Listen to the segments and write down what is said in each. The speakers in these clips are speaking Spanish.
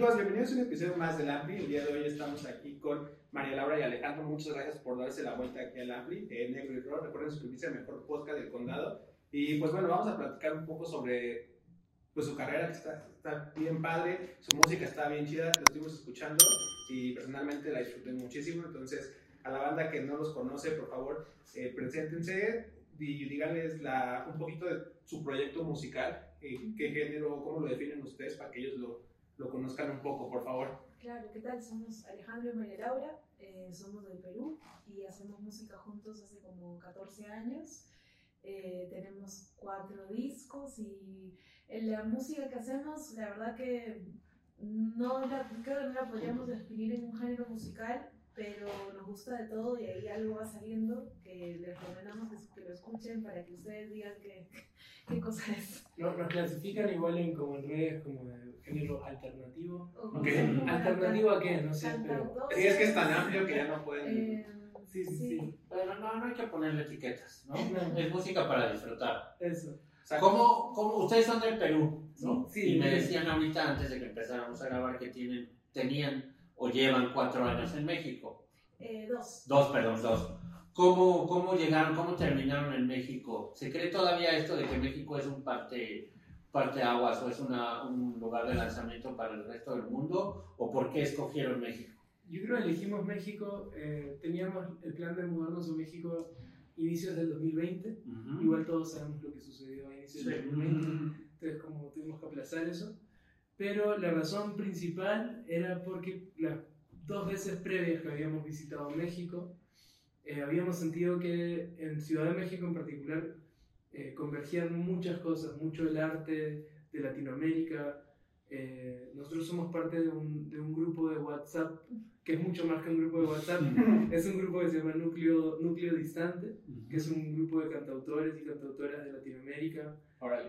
Amigos, bienvenidos a un episodio más del Ampli. El día de hoy estamos aquí con María Laura y Alejandro. Muchas gracias por darse la vuelta aquí al Ampli, en Negro y Rojo. Recuerden suscribirse al mejor podcast del condado. Y pues bueno, vamos a platicar un poco sobre pues, su carrera, que está, está bien padre, su música está bien chida, lo estuvimos escuchando y personalmente la disfruté muchísimo. Entonces, a la banda que no los conoce, por favor, eh, preséntense y díganles la, un poquito de su proyecto musical, eh, qué género, cómo lo definen ustedes para que ellos lo, lo conozcan un poco, por favor. Claro, ¿qué tal? Somos Alejandro y María Laura, eh, somos del Perú y hacemos música juntos hace como 14 años. Eh, tenemos cuatro discos y en la música que hacemos, la verdad que no la, creo que no la podríamos definir en un género musical, pero nos gusta de todo y ahí algo va saliendo que les recomendamos que, lo escuchen para que ustedes digan qué, qué cosa es. Nos, nos clasifican igual en, como en redes como de género alternativo. ¿Alternativo a qué? No sé, pero... Sí, es que es tan amplio que ya no pueden... eh, Sí, sí, sí. Pero no, no hay que ponerle etiquetas, ¿no? Es música para disfrutar. Eso. o sea, ¿Cómo, cómo, ustedes son del Perú, ¿no? Sí, sí. y me decían ahorita, antes de que empezáramos a grabar, que tienen, tenían o llevan cuatro años en México. eh, dos. Dos, perdón, dos. ¿Cómo, ¿Cómo llegaron, cómo terminaron en México? ¿Se cree todavía esto de que México es un parte, parte aguas o es una, un lugar de lanzamiento para el resto del mundo? ¿O por qué escogieron México? Yo creo que elegimos México, eh, teníamos el plan de mudarnos a México inicios del 2020. Ujú. Igual todos sabemos lo que sucedió a inicios Sí. del 2020. Entonces, como tuvimos que aplazar eso. Pero la razón principal era porque las dos veces previas que habíamos visitado México, eh, habíamos sentido que en Ciudad de México en particular eh, convergían muchas cosas, mucho el arte de Latinoamérica. Eh, nosotros somos parte de un, de un grupo de WhatsApp, que es mucho más que un grupo de WhatsApp, es un grupo que se llama Núcleo, Núcleo Distante, que es un grupo de cantautores y cantautoras de Latinoamérica,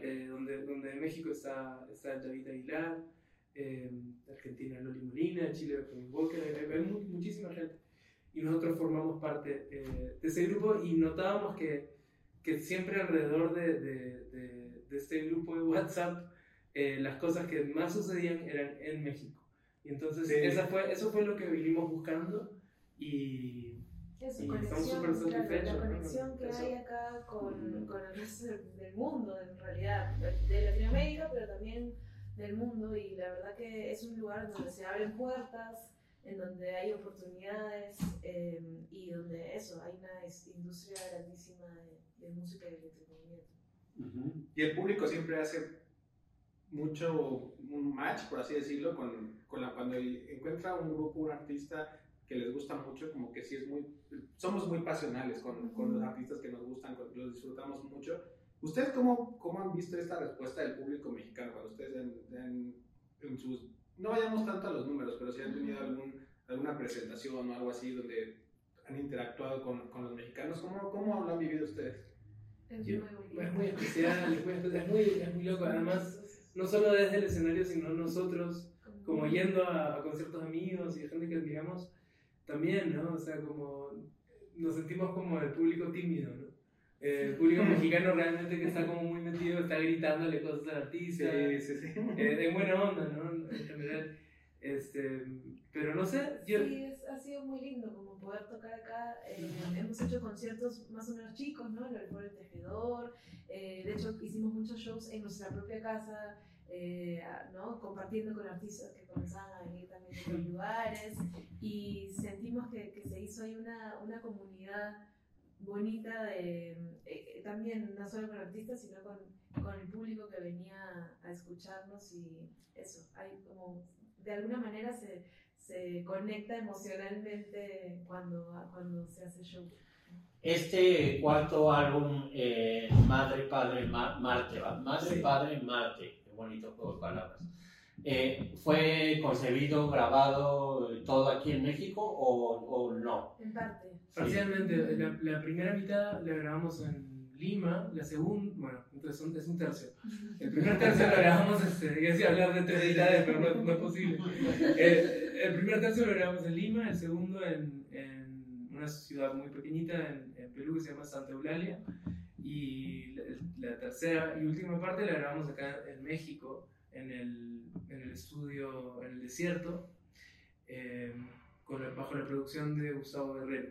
eh, donde, donde en México está, está David Aguilar, eh, Argentina Loli Molina, Chile Benjamin Walker, hay, hay mu- muchísima gente. Y nosotros formamos parte eh, de ese grupo y notábamos que, que siempre alrededor de, de, de, de este grupo de WhatsApp eh, las cosas que más sucedían eran en México. Y entonces Sí. esa fue, eso fue lo que vinimos buscando y Eso, Y conexión, estamos súper claro, satisfechos, la ¿no? conexión que Eso. hay acá con, con el resto del mundo, en realidad, de Latinoamérica, pero también del mundo, y la verdad que es un lugar donde se abren puertas, en donde hay oportunidades, eh, y donde eso, hay una industria grandísima de, de música y de entretenimiento. Ujú. Y el público siempre hace mucho un match, por así decirlo, con, con la, cuando encuentra un grupo, un artista que les gusta mucho, como que sí es muy, somos muy pasionales con, con los artistas que nos gustan, con- los disfrutamos mucho. ¿Ustedes cómo, cómo han visto esta respuesta del público mexicano cuando ustedes en, en- en sus, no vayamos tanto a los números, pero si han tenido algún, alguna presentación o algo así donde han interactuado con, con los mexicanos, ¿cómo, ¿cómo lo han vivido ustedes? Es Yo- muy bonito. es muy especial, es muy, es loco. Además, no solo desde el escenario, sino nosotros, como yendo a, a conciertos amigos y gente que admiramos, también, ¿no? O sea, como nos sentimos como el público tímido, ¿no? Eh, el público mexicano realmente que está como muy metido, está gritándole cosas al artista, sí, sí. eh, de buena onda, ¿no? En general. Este, pero no sé, yo... Sí, es- ha sido muy lindo como poder tocar acá. eh, hemos hecho conciertos más o menos chicos, ¿no? En el Foro del Tejedor. eh, de hecho, hicimos muchos shows en nuestra propia casa, eh, ¿no? Compartiendo con artistas que comenzaban a venir también de otros lugares. Y sentimos que, que se hizo ahí una, una comunidad bonita de eh, también no solo con artistas sino con, con el público que venía a escucharnos y eso hay como de alguna manera se, se conecta emocionalmente cuando, cuando se hace show. Este cuarto álbum, eh, Madre, Padre, Ma- Marte, ¿va? Madre, Sí. Padre, Marte, qué bonito juego de palabras. Eh, ¿Fue concebido, grabado, todo aquí en México o, o no? En parte. Parcialmente, la, la primera mitad la grabamos en Lima, la segunda, bueno, entonces es un tercio. El primer tercio lo grabamos, este, ya decía hablar de tres mitades, pero no, no es posible. Eh, el primer tercio lo grabamos en Lima, el segundo en, en una ciudad muy pequeñita en, en Perú que se llama Santa Eulalia, y la, la tercera y última parte la grabamos acá en México, en el, en el estudio en el desierto, eh, con la- bajo la producción de Gustavo Guerrero.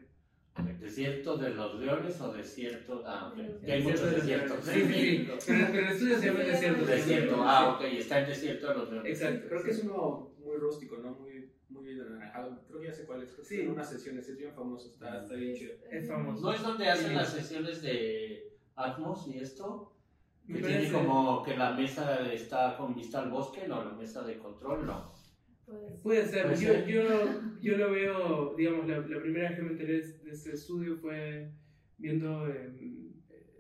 ¿Desierto de los leones o desierto? Ah, ok. Que hay Desierto muchos desiertos. Leones. Sí, sí, sí. Pero, pero el estudio se llama el desierto. Desierto, ah, ok, está en desierto de los leones. Exacto. Creo que es uno muy rústico, ¿no? Muy, muy anaranjado. Creo que ya sé cuál es. Sí. En unas sesiones, es bien famoso, está, está bien chido. Es famoso. ¿No es donde hacen Sí. las sesiones de Atmos y esto? Me Que parece- tiene como que la mesa está con vista al bosque, no, la mesa de control, no. Puede ser, Puede yo, ser. yo, yo lo veo, digamos, la, la primera vez que me enteré de este estudio fue viendo eh,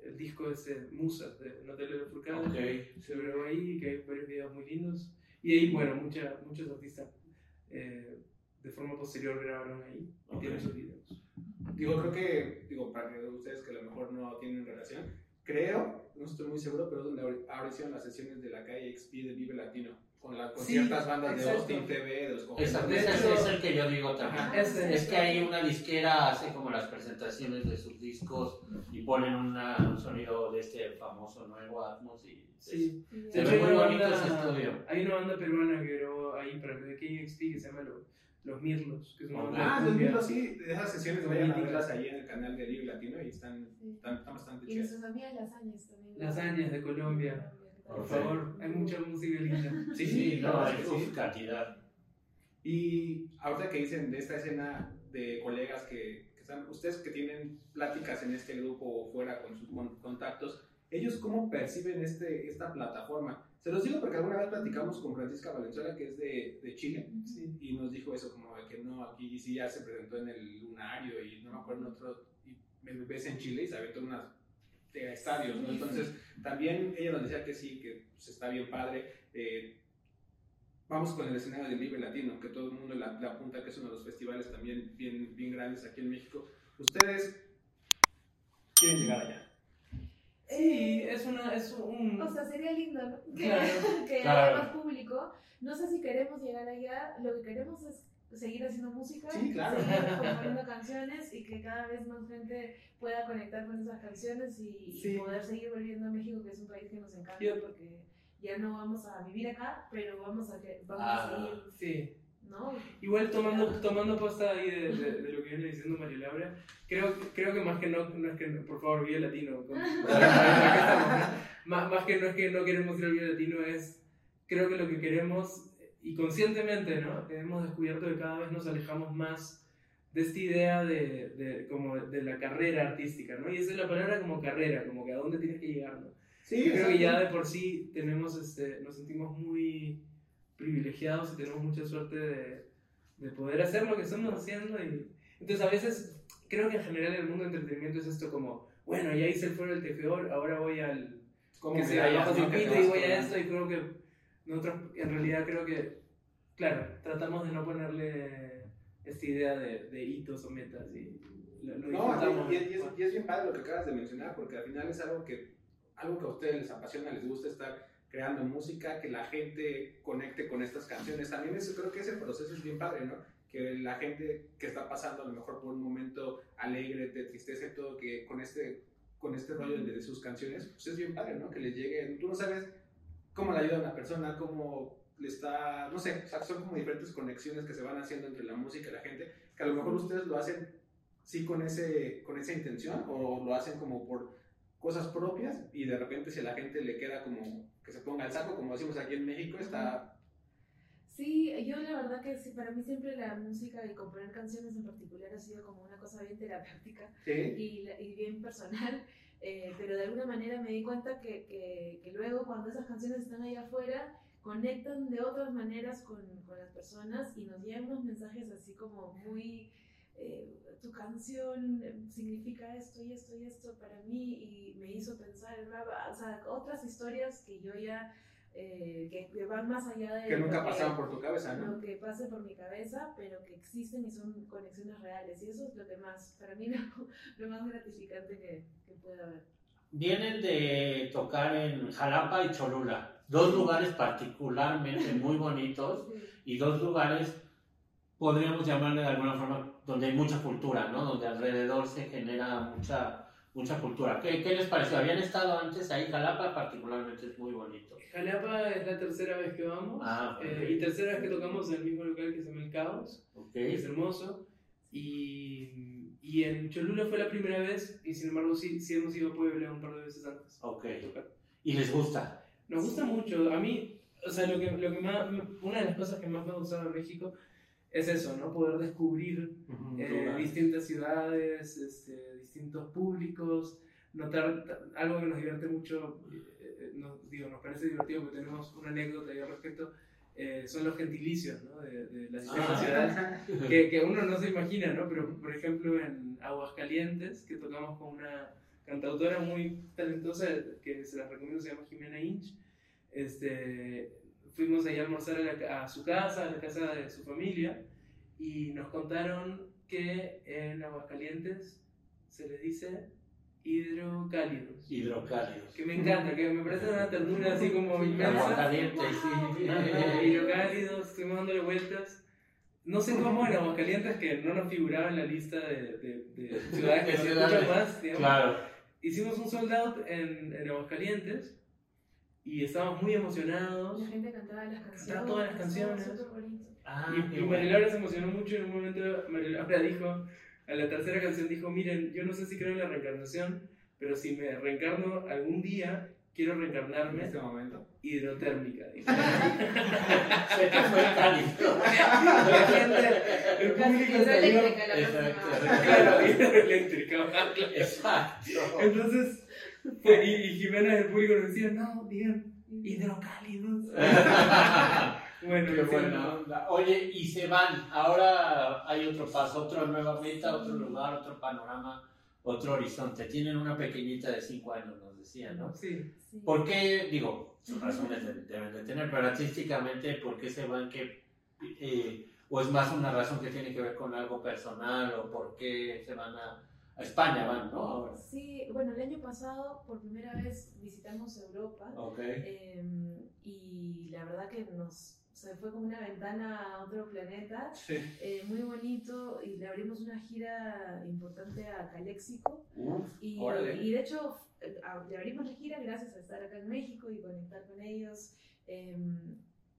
el disco ese Musas de Natalia Lafourcade. Ok. Se grabó ahí, que hay varios videos muy lindos. Y ahí, bueno, mucha, muchos artistas eh, de forma posterior grabaron ahí y Ok. tienen sus videos. Digo, creo que, digo, para que ustedes que a lo mejor no tienen relación, creo, no estoy muy seguro, pero es donde ahora- hicieron las sesiones de la calle XP de Vive Latino, con, la, con Sí, ciertas bandas de exacto. Austin TV, de los Esa, Cojones. ese es el que yo digo también. Ajá. Ese- Es que hay una disquera hace como las presentaciones de sus discos y ponen una- un sonido de este famoso nuevo Atmos y Sí. sí, Se ve muy una bonito banda- ese estudio. Hay una banda peruana que grabó ahí para el KXP que se llama Los, Los Mirlos, que de Ah, los libros sí, de esas sesiones Son vayan a verlas ahí en el canal de Vive Latino y están, Sí. están, están bastante Y chidas. nuestras amigas lasañas también. Lasañas de Colombia. Por favor, hay mucha música linda. Sí, Sí, sí, no, hay sí. cantidad. Y ahorita que dicen de esta escena de colegas que, que están, ustedes que tienen pláticas en este grupo o fuera con sus con- contactos, ¿ellos cómo perciben este, esta plataforma? Se los digo porque alguna vez platicamos con Francisca Valenzuela, que es de, de Chile, Sí. y nos dijo eso, como de que no, aquí sí ya se presentó en el Lunario y no me acuerdo en otro, y me ves en Chile y se aventó unas de estadios, ¿no? Entonces, también ella nos decía que sí, que pues, está bien padre. eh, vamos con el escenario del Vive Latino, que todo el mundo le apunta que es uno de los festivales también bien, bien grandes aquí en México. Ustedes quieren llegar allá. Sí, es una, es un... O sea, sería lindo, ¿no? Que, Claro, que claro. haya más público. No sé si queremos llegar allá. Lo que queremos es seguir haciendo música, Sí, claro. seguir componiendo canciones y que cada vez más gente pueda conectar con esas canciones y, y poder seguir volviendo a México, que es un país que nos encanta Yo- porque ya no vamos a vivir acá, pero vamos a, vamos Ah. a seguir, sí. ¿No? Igual tomando, tomando posta ahí de, de- de lo que viene diciendo María Laura, creo, creo que más que no, no es que, por favor, Vía Latino, con- más, más que no es que no queremos ir al Vía Latino, es, creo que lo que queremos, y conscientemente, ¿no? Hemos descubierto que cada vez nos alejamos más de esta idea de, de, como de la carrera artística, ¿no? Y esa es la palabra como carrera, como que a dónde tienes que llegar, ¿no? Sí, creo que ya de por sí tenemos, este, nos sentimos muy privilegiados y tenemos mucha suerte de, de poder hacer lo que estamos haciendo. Y, entonces a veces creo que en general el mundo del entretenimiento es esto como, bueno, ya hice el foro del tejedor, ahora voy al Como que. Que te circuito y voy a esto y creo que nosotros en realidad creo que, claro, tratamos de no ponerle esta idea de, de hitos o metas y lo, lo No, y, y es- y es bien padre lo que acabas de mencionar, porque al final es algo que, algo que a ustedes les apasiona, les gusta estar creando música, que la gente conecte con estas canciones. También eso, creo que ese proceso es bien padre, ¿no? Que la gente que está pasando a lo mejor por un momento alegre, de tristeza y todo, que con este, con este rollo de, sus canciones, pues es bien padre, ¿no? Que les llegue, tú no sabes cómo le ayuda a una persona, cómo le está, no sé, o sea, son como diferentes conexiones que se van haciendo entre la música y la gente, que a lo mejor ustedes lo hacen sí con, ese, con esa intención o lo hacen como por cosas propias y de repente si a la gente le queda como que se ponga el saco, como decimos aquí en México, está... Sí, yo la verdad que sí, para mí siempre la música y componer canciones en particular ha sido como una cosa bien terapéutica Sí, y, bien personal, eh, pero de alguna manera me di cuenta que, que, que luego cuando esas canciones están allá afuera, conectan de otras maneras con, con las personas y nos llegan unos mensajes así como muy, eh, tu canción eh, significa esto y esto y esto para mí y me hizo pensar, en bla, bla, o sea, otras historias que yo ya, eh, que, que van más allá de... que nunca lo que- pasaban por tu cabeza, ¿no? lo que pase por mi cabeza, pero que existen y son conexiones reales. Y eso es lo que más, para mí, lo, lo más gratificante que, que puede haber. Vienen de tocar en Jalapa y Cholula, dos lugares particularmente muy bonitos y dos lugares, podríamos llamarle de alguna forma, donde hay mucha cultura, ¿no? Donde alrededor se genera mucha, mucha cultura. ¿Qué, ¿Qué les pareció? ¿Habían estado antes ahí? Jalapa particularmente es muy bonito. Jalapa es la tercera vez que vamos. Ah, ok. eh, y tercera vez que tocamos en el mismo local que se llama El Caos. Ok. que es hermoso. Y, y en Cholula fue la primera vez, y sin embargo sí, sí hemos ido a Puebla un par de veces antes. Ok. ¿Y les gusta? Nos gusta mucho. A mí, o sea, lo que, lo que más, una de las cosas que más me ha gustado de México es eso, ¿no? Poder descubrir eh, Lugar. distintas ciudades, este, distintos públicos, notar ta- algo que nos divierte mucho, eh, eh, nos, digo, nos parece divertido porque tenemos una anécdota ahí al respecto, eh, son los gentilicios ¿no? de, de las distintas Ah. ciudades que, que uno no se imagina, ¿no? Pero, por ejemplo, en Aguascalientes, que tocamos con una cantautora muy talentosa, que se la recomiendo, se llama Jimena Inch, este, fuimos allá a almorzar a, la a su casa, a la casa de su familia, y nos contaron que en Aguascalientes se les dice hidrocálidos. Hidrocálidos. Que me encanta, que me parece una ternura así como inmensa. caliente, sí. Hidrocálidos, estuvimos dándole vueltas. No sé cómo en Aguascalientes, que no nos figuraba en la lista de, de- de ciudades que nos escuchan más, digamos. Claro. Hicimos un sold out en, en Aguascalientes y estábamos muy emocionados. La gente cantaba las canciones. Cantaba todas las canciones. Ah, Y, y bueno. María Laura se emocionó mucho y en un momento María Laura dijo, a la tercera canción dijo, miren, yo no sé si creo en la reencarnación, pero si me reencarno algún día, quiero en reencarnarme este momento. hidrotérmica. dijo. Sé que fue cálido. La gente, el público salió... hidroeléctrica la. Claro, hidroeléctrica. Exacto. Entonces, fue- y, y Jimena del público nos decía, no, digan hidrocálidos. bueno, Qué buena onda. Oye, y se van. Ahora hay otro paso, otra nueva meta, otro lugar, otro panorama, otro horizonte. Tienen una pequeñita de 5 años, nos decían, ¿no? Sí. Sí. ¿Por qué, digo, sus razones de- deben de tener, pero artísticamente, ¿por qué se van? ¿Qué, eh, ¿O es más una razón que tiene que ver con algo personal? ¿O por qué se van a, a España? Van, ¿no? Ahora. Sí, bueno, el año pasado por primera vez visitamos Europa Ok. eh, y la verdad que nos se fue como una ventana a otro planeta, Sí. eh, muy bonito y le abrimos una gira importante a Caléxico Uf, y, y de hecho eh, a- le abrimos la gira gracias a estar acá en México y conectar con ellos eh,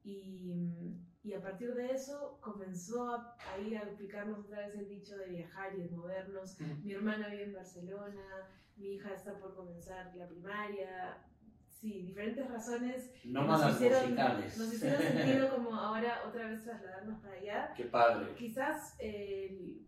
y, y a partir de eso comenzó a, a ir a aplicarnos otra vez el bicho de viajar y de movernos. Mi hermana vive en Barcelona, mi hija está por comenzar la primaria. Sí, diferentes razones nómadas musicales. nos hicieron sentido como ahora otra vez trasladarnos para allá. Qué padre. Quizás eh,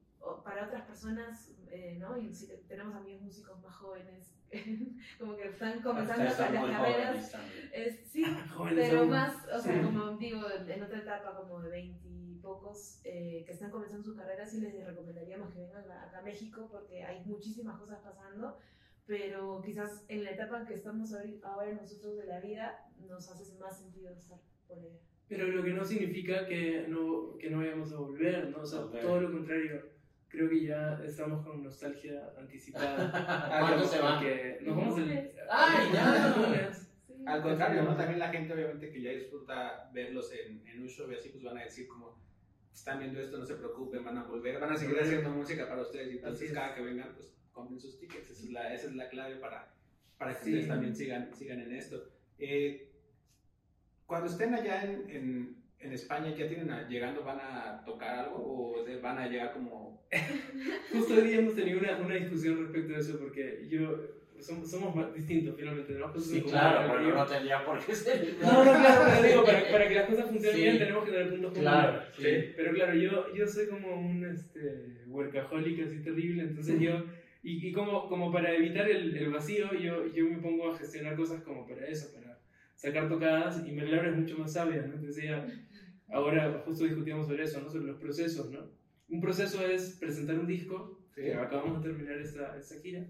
para otras personas, eh, ¿no? Y si tenemos amigos músicos más jóvenes, como que están comenzando con las carreras. jóvenes también. Es- sí, Jóvenes pero aún. más, o sea, Sí. como digo, en otra etapa como de 20 y pocos eh, que están comenzando sus carreras, sí les recomendaríamos que vengan a- acá a México porque hay muchísimas cosas pasando, pero quizás en la etapa en que estamos ahora nosotros de la vida nos hace más sentido estar por allá. Pero lo que no significa que no, que no vayamos a volver, ¿no? O sea, Ok. todo lo contrario. Creo que ya estamos con nostalgia anticipada. ¿Cuándo se? Porque nos vamos el. ¡Ay, ya! Al contrario, ¿no? También la gente obviamente que ya disfruta verlos en, en un show y así, pues van a decir como, están viendo esto, no se preocupen, van a volver, van a seguir haciendo música para ustedes y entonces es. cada que vengan, pues compren sus tickets. Esa es la, esa es la clave para, para que Sí. ustedes también sigan, sigan en esto. Eh, cuando estén allá en, en, en España, ¿ya tienen a- llegando, van a tocar algo o van a llegar como... Justo hoy día hemos tenido una, una discusión respecto a eso porque yo somos, somos más distintos finalmente, ¿no? Cosas Sí, claro, pero no tendría por qué ser. No, no, claro, pero digo, para, para que las cosas funcionen Sí. bien tenemos que tener puntos comunes. Claro, sí. Pero claro, yo, yo soy como un este, workaholic así terrible, entonces yo, y, y como, como para evitar el, el vacío, yo, yo me pongo a gestionar cosas como para eso, para sacar tocadas, y María Laura es mucho más sabia, ¿no? Entonces ella, ahora justo discutíamos sobre eso, ¿no? Sobre los procesos, ¿no? Un proceso es presentar un disco, que acabamos de terminar esta, esta gira,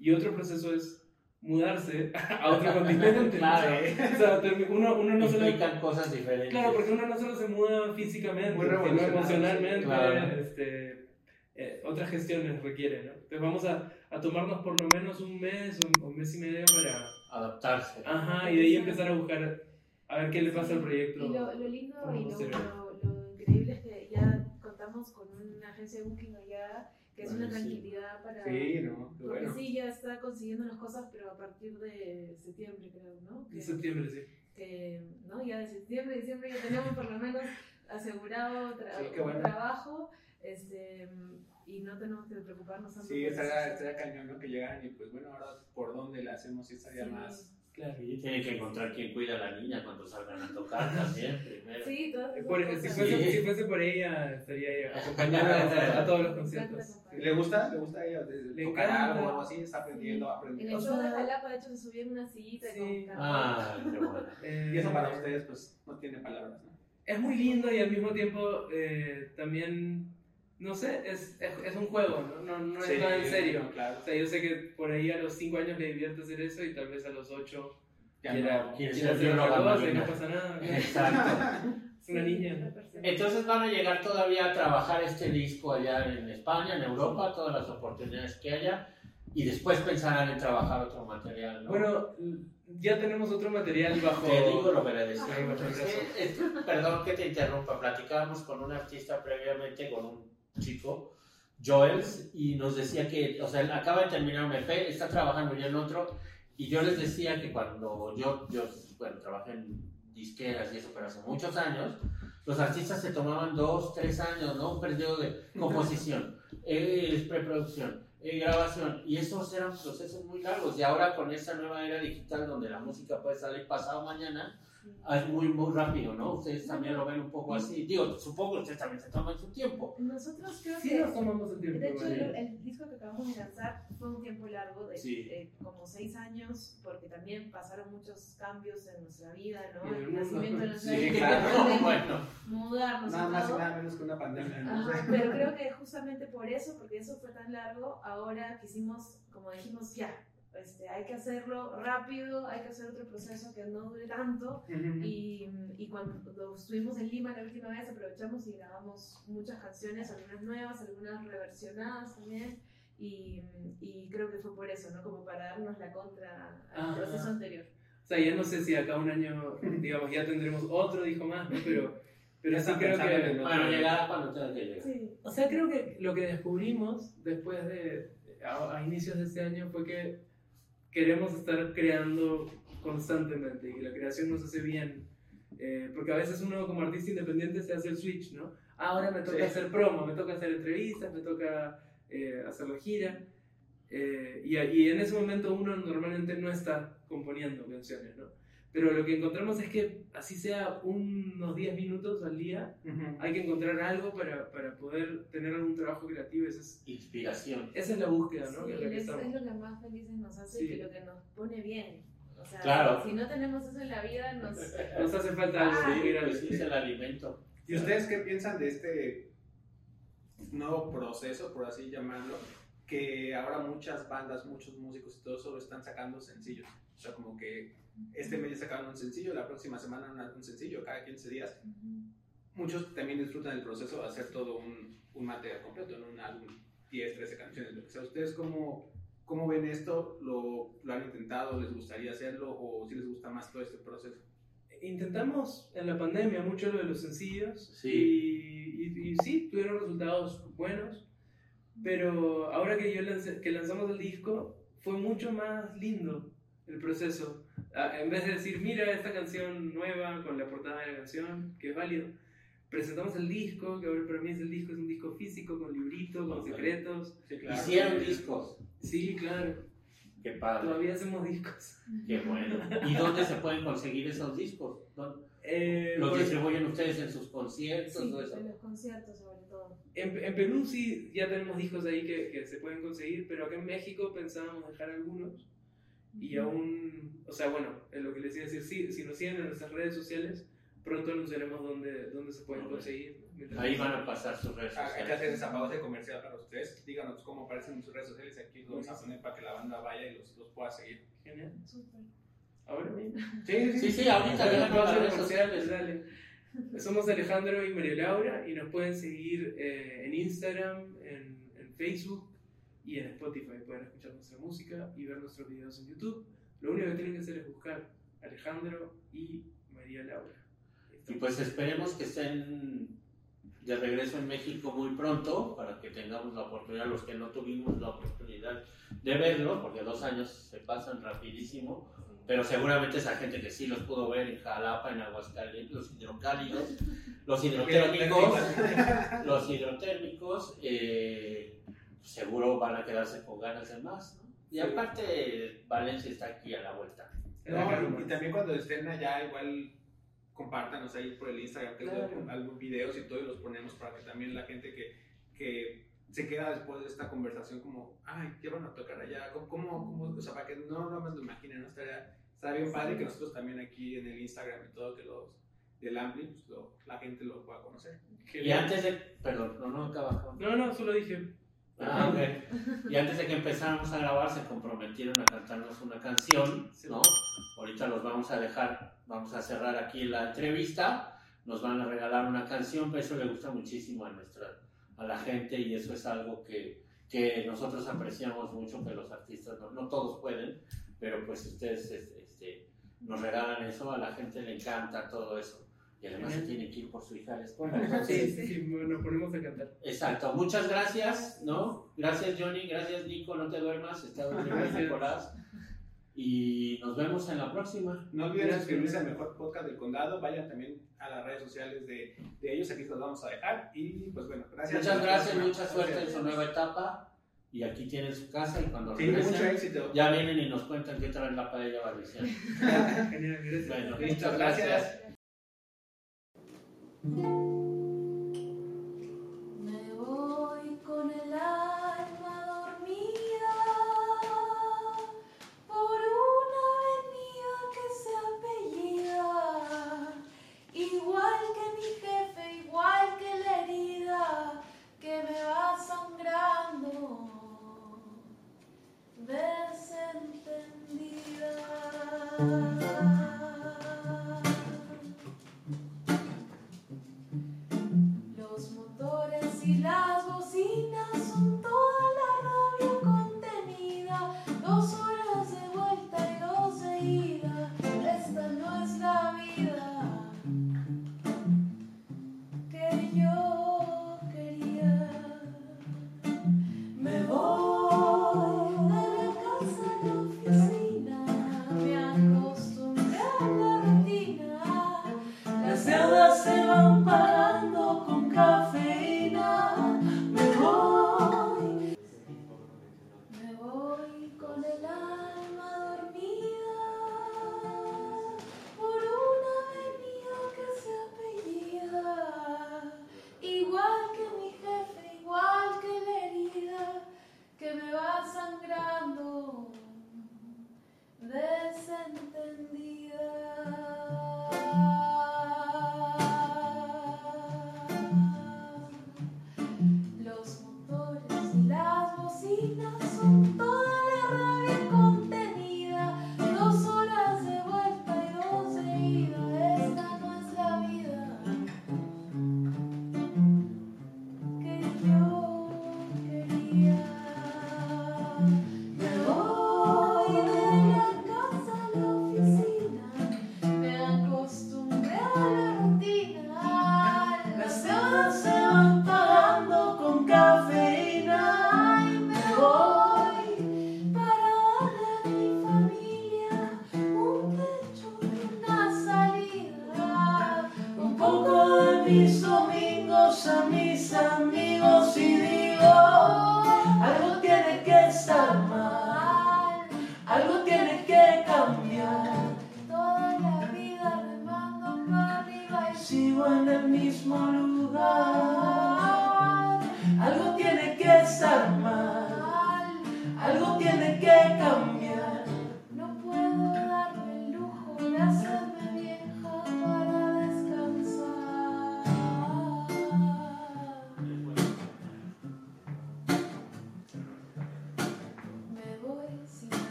y otro proceso es mudarse a otro continente. Claro. O sea, uno, uno no solo... Implican cosas diferentes. Claro, porque uno no solo se muda físicamente, sino emocionalmente, claro. este, eh, otras gestiones requiere, ¿no? Entonces vamos a, a tomarnos por lo menos un mes o un mes y medio para... Adaptarse. Ajá, y de ahí empezar a buscar, a ver qué le pasa al proyecto. Y lo, lo lindo y lo, lo- lo increíble es que ya contamos con una agencia de booking allá que es Bueno, una sí. tranquilidad para... Sí, no, Porque bueno. sí, ya está consiguiendo las cosas, pero a partir de septiembre, creo, ¿no? Que, septiembre, sí. que, ¿no? Ya de septiembre, diciembre ya tenemos por lo menos asegurado tra- Sí, qué un bueno. trabajo este, y no tenemos que preocuparnos tanto Sí, estaría, cañón, ¿no? Que llegaran y pues bueno, ahora por dónde le hacemos sí estaría Sí. más. Claro. Y tiene que encontrar quien cuida a la niña cuando salgan a tocar también primero. Sí, todas esas Por- si, fuese, Sí. si fuese por ella, estaría ella acompañando a, a todos los conciertos. ¿Le gusta? ¿Le gusta a ella Le tocar encanta. algo o algo así? ¿Está aprendiendo, En aprendiendo? el show de Jalapa, de hecho, se subió en una sillita Sí. con cantó. Ah, qué bueno. Eh, Y eso para ustedes pues no tiene palabras, ¿no? Es muy lindo y al mismo tiempo eh, también, no sé, es, es, es un juego, ¿no? No, no Sí, es nada en serio. Claro. O sea, yo sé que por ahí a los 5 años le divierte hacer eso y tal vez a los 8 Ya quiera, hacer otra cosa y no pasa nada. Exacto. Es una niña. Entonces van a llegar todavía a trabajar este disco allá en España, en Europa, todas las oportunidades que haya, y después pensarán en trabajar otro material, ¿no? Bueno, ya tenemos otro material bajo... te digo lo que le decía. Ay, bajo el Es brazo. que- es que- perdón que te interrumpa, platicábamos con un artista previamente, con un chico, Joels, y nos decía que, o sea, él acaba de terminar un EP, está trabajando ya en otro, y yo les decía que cuando yo, yo bueno, trabajé en disqueras y eso, pero hace muchos años, los artistas se tomaban dos, tres años, ¿no? Un periodo de composición, eh, preproducción, eh, grabación, y esos eran procesos muy largos, y ahora con esta nueva era digital donde la música puede salir pasado mañana, es muy, muy rápido, ¿no? Ustedes también lo ven un poco así. Digo, supongo que ustedes también se toman su tiempo. Nosotros creo Sí que... nos tomamos el tiempo. De hecho, el, el disco que acabamos de lanzar fue un tiempo largo, de Sí. eh, como seis años, porque también pasaron muchos cambios en nuestra vida, ¿no? el El nacimiento de nuestra Sí, vida, claro. de bueno, mudarnos Nada más y nada menos que una pandemia. ¿no? Ajá, pero creo que justamente por eso, porque eso fue tan largo, ahora quisimos, como dijimos, ya, este, hay que hacerlo rápido, hay que hacer otro proceso que no dure tanto. Y, y cuando estuvimos en Lima la última vez, aprovechamos y grabamos muchas canciones, algunas nuevas, algunas reversionadas también. Y, y creo que fue por eso, ¿no? Como para darnos la contra al Ajá. proceso anterior. O sea, ya no sé si acá un año, digamos, ya tendremos otro disco más, ¿no? Pero, pero Ya sí creo que... bueno, llegará cuando tenga que llegar. Sí. O sea, creo que lo que descubrimos después de, a, a inicios de este año fue que queremos estar creando constantemente y que la creación nos hace bien. Eh, porque a veces uno como artista independiente se hace el switch, ¿no? Ah, ahora me toca Sí. hacer promo, me toca hacer entrevistas, me toca eh, hacer la gira. Eh, y, y en ese momento uno normalmente no está componiendo canciones, ¿no? Pero lo que encontramos es que así sea unos 10 minutos al día, Ujú. hay que encontrar algo para, para poder tener algún trabajo creativo. Esa es, Inspiración. esa es la búsqueda, ¿no? Sí, que es la que es, lo que más felices nos hace Sí. y lo que nos pone bien. O sea, Claro. si no tenemos eso en la vida, nos... Nos hace falta algo. Ah, sí, es el alimento. ¿Y ustedes qué piensan de este nuevo proceso, por así llamarlo? Que ahora muchas bandas, muchos músicos y todo solo están sacando sencillos. O sea, como que este mes ya sacaron un sencillo, la próxima semana una- un sencillo, cada 15 días. Muchos también disfrutan el proceso de hacer todo un, un material completo, en un álbum, 10, 13 canciones, lo que sea. ¿Ustedes cómo, cómo ven esto? ¿Lo, ¿Lo han intentado? ¿Les gustaría hacerlo? ¿O si les gusta más todo este proceso? Intentamos en la pandemia mucho lo de los sencillos Sí. y, y- y sí, tuvieron resultados buenos, pero ahora que, yo lancé- que lanzamos el disco fue mucho más lindo el proceso. Ah, En vez de decir, mira esta canción nueva con la portada de la canción, que es válido, presentamos el disco, que ahora para mí es el disco, es un disco físico, con librito, con Ok. secretos. Sí, Hicieron discos. Sí, claro, Qué padre. todavía hacemos discos. Qué bueno. ¿Y dónde se pueden conseguir esos discos? ¿Dónde- Eh, ¿Los por- distribuyen ustedes en sus conciertos? Sí, o eso? en los conciertos sobre todo. En, en Perú sí ya tenemos discos ahí que, que se pueden conseguir, pero acá en México pensábamos dejar algunos y aún, o sea, bueno, en lo que les iba a decir, sí, si nos siguen en nuestras redes sociales, pronto anunciaremos dónde, dónde se pueden conseguir. Ahí van a pasar sus redes sociales. esa pausa de comercial para ustedes. Díganos cómo aparecen en sus redes sociales. Aquí los vamos a poner para que la banda vaya y los, los pueda seguir. Genial. Súper. Ahora mismo. Sí, Sí, sí, ahorita Dale, díganos las redes comercial, sociales. dale. Somos Alejandro y María Laura y nos pueden seguir eh, en Instagram, en, en Facebook y en Spotify. Pueden escuchar nuestra música y ver nuestros videos en YouTube. Lo único que tienen que hacer es buscar Alejandro y María Laura. Y pues esperemos que estén de regreso en México muy pronto para que tengamos la oportunidad, los que no tuvimos la oportunidad de verlo, porque dos años se pasan rapidísimo, pero seguramente esa gente que sí los pudo ver en Jalapa, en Aguascalientes, los hidrocálidos, los hidrotérmicos, los hidrotérmicos, eh, seguro van a quedarse con ganas de más. ¿no? Y aparte, Valencia está aquí a la vuelta. No, y también cuando estén allá, igual compártanos ahí por el Instagram, que Claro. algunos videos y todo, y los ponemos para que también la gente que, que se queda después de esta conversación como, ay, ¿qué van a tocar allá? ¿Cómo, cómo, o sea, para que no no más lo imaginen, ¿no? Estaría, estaría bien padre que nosotros también aquí en el Instagram y todo, que los del Ampli, pues lo- la gente lo pueda conocer. Y antes de, perdón, no, no, acaba. No, no, solo dije. Ah. Y antes de que empezáramos a grabar, se comprometieron a cantarnos una canción, ¿no? Ahorita los vamos a dejar, vamos a cerrar aquí la entrevista, nos van a regalar una canción, pero eso le gusta muchísimo a nuestra, a la gente y eso es algo que, que nosotros apreciamos mucho que los artistas, no, no todos pueden, pero pues ustedes este, nos regalan eso, a la gente le encanta todo eso. Y además se tiene que ir por su hija a la escuela. entonces, Sí, sí, sí, nos ponemos a cantar. Exacto, muchas gracias, ¿no? Gracias Johnny, gracias Nico, no te duermas, está durmiendo. Nicolás. Y nos vemos en la próxima. No olviden Gracias. suscribirse al mejor podcast del condado, vayan también a las redes sociales de, de ellos, aquí los vamos a dejar. Y pues bueno, gracias. Muchas gracias, mucha Gracias. suerte en su nueva etapa. Y aquí tienen su casa y cuando Sí, mucho regresen, éxito. ya vienen y nos cuentan qué traen la paella valenciana. Genial, gracias. Bueno, muchas gracias. Gracias. Pagando con